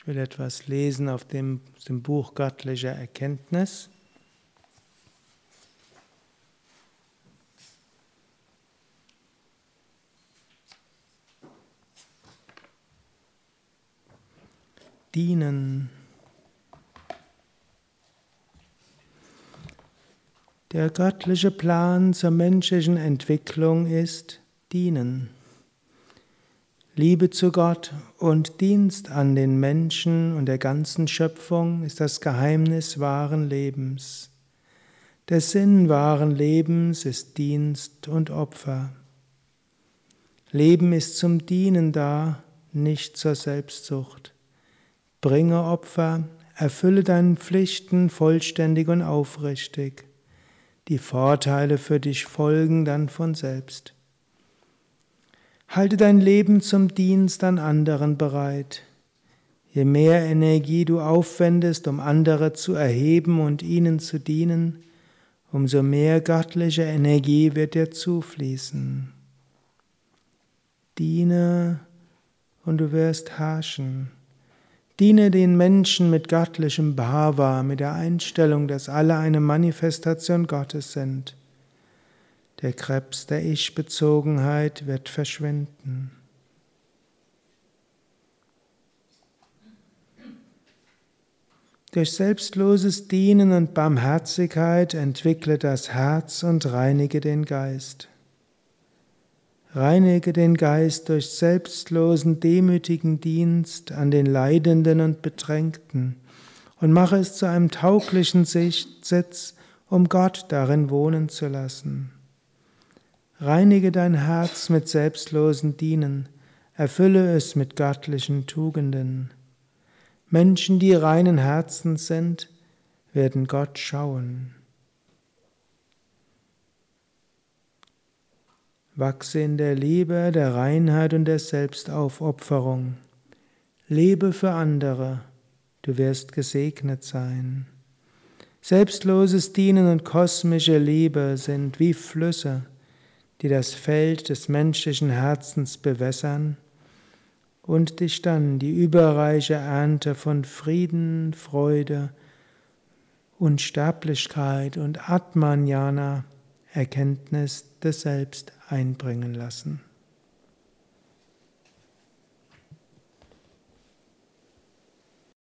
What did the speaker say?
Ich will etwas lesen auf dem, dem Buch Göttlicher Erkenntnis. Dienen. Der göttliche Plan zur menschlichen Entwicklung ist Dienen. Liebe zu Gott und Dienst an den Menschen und der ganzen Schöpfung ist das Geheimnis wahren Lebens. Der Sinn wahren Lebens ist Dienst und Opfer. Leben ist zum Dienen da, nicht zur Selbstsucht. Bringe Opfer, erfülle deine Pflichten vollständig und aufrichtig. Die Vorteile für dich folgen dann von selbst. Halte dein Leben zum Dienst an anderen bereit. Je mehr Energie du aufwendest, um andere zu erheben und ihnen zu dienen, umso mehr göttliche Energie wird dir zufließen. Diene und du wirst herrschen. Diene den Menschen mit göttlichem Bhava, mit der Einstellung, dass alle eine Manifestation Gottes sind. Der Krebs der Ich-Bezogenheit wird verschwinden. Durch selbstloses Dienen und Barmherzigkeit entwickle das Herz und reinige den Geist. Reinige den Geist durch selbstlosen, demütigen Dienst an den Leidenden und Bedrängten und mache es zu einem tauglichen Sitz, um Gott darin wohnen zu lassen. Reinige dein Herz mit selbstlosen Dienen, erfülle es mit göttlichen Tugenden. Menschen, die reinen Herzens sind, werden Gott schauen. Wachse in der Liebe, der Reinheit und der Selbstaufopferung. Lebe für andere, du wirst gesegnet sein. Selbstloses Dienen und kosmische Liebe sind wie Flüsse, die das Feld des menschlichen Herzens bewässern und dich dann die überreiche Ernte von Frieden, Freude, Unsterblichkeit und Atmanjana Erkenntnis des Selbst einbringen lassen.